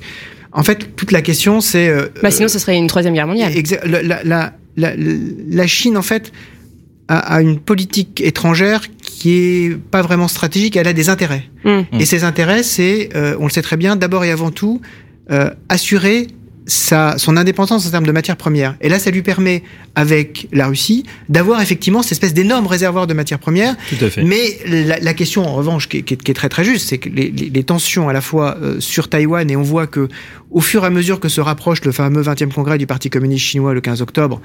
S5: en fait, toute la question, c'est. euh,
S6: bah sinon ce serait une troisième guerre mondiale.
S5: La, la, la, la- la Chine, en fait, a, a une politique étrangère qui est pas vraiment stratégique. Elle a des intérêts.
S6: Mm.
S5: Et ces intérêts, c'est, euh, on le sait très bien, d'abord et avant tout, euh, assurer sa, son indépendance en termes de matières premières. Et là, ça lui permet, avec la Russie, d'avoir effectivement cette espèce d'énorme réservoir de matières premières
S2: Tout à fait.
S5: mais la, la question, en revanche, qui est, qui qui est très très juste, c'est que les, les- les tensions à la fois euh, sur Taïwan et on voit que au fur et à mesure que se rapproche le fameux 20e congrès du Parti communiste chinois le 15 octobre,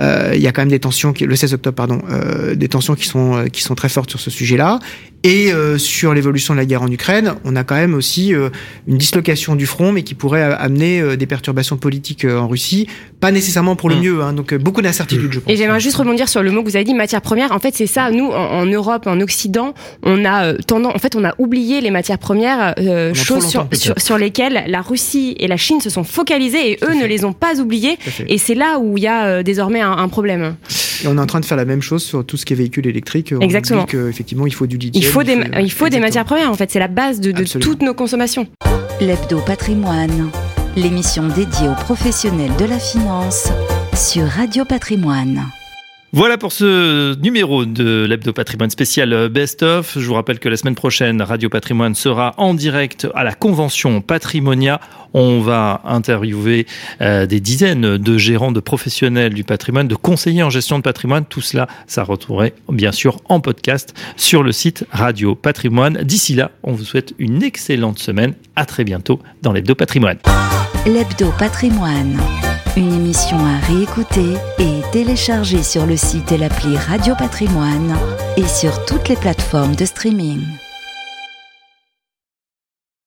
S5: euh, il y a quand même des tensions, qui, le 16 octobre pardon, euh, des tensions qui sont euh, qui sont très fortes sur ce sujet-là. Et euh, sur l'évolution de la guerre en Ukraine, on a quand même aussi euh, une dislocation du front, mais qui pourrait euh, amener euh, des perturbations politiques en Russie, pas nécessairement pour le
S2: Mm.
S5: mieux. Hein, donc beaucoup d'incertitudes, je pense.
S6: Et j'aimerais juste rebondir sur le mot que vous avez dit, matière première. En fait, c'est ça. Nous, en, en Europe, en Occident, on a tendance, en fait, on a oublié les matières premières, choses sur, sur, sur lesquelles la Russie et la Chine se sont focalisées et eux ne les ont pas oubliées. Et c'est là où il y a désormais un, un problème.
S5: Et on est en train de faire la même chose sur tout ce qui est véhicule électrique. On
S6: Exactement.
S5: que, effectivement, il faut du lithium.
S6: Il faut des, il faut des
S5: exactement.
S6: matières premières. En fait, c'est la base de, toutes nos consommations.
S1: L'Hebdo Patrimoine, l'émission dédiée aux professionnels de la finance sur Radio Patrimoine.
S2: Voilà pour ce numéro de l'Hebdo Patrimoine spécial euh, Best of. Je vous rappelle que la semaine prochaine, Radio Patrimoine sera en direct à la convention Patrimonia. On va interviewer euh, des dizaines de gérants, de professionnels du patrimoine, de conseillers en gestion de patrimoine. Tout cela, ça retrouverait bien sûr en podcast sur le site Radio Patrimoine. D'ici là, on vous souhaite une excellente semaine. À très bientôt dans l'Hebdo Patrimoine.
S1: L'Hebdo Patrimoine, une émission à réécouter et télécharger sur le site et l'appli Radio Patrimoine et sur toutes les plateformes de streaming.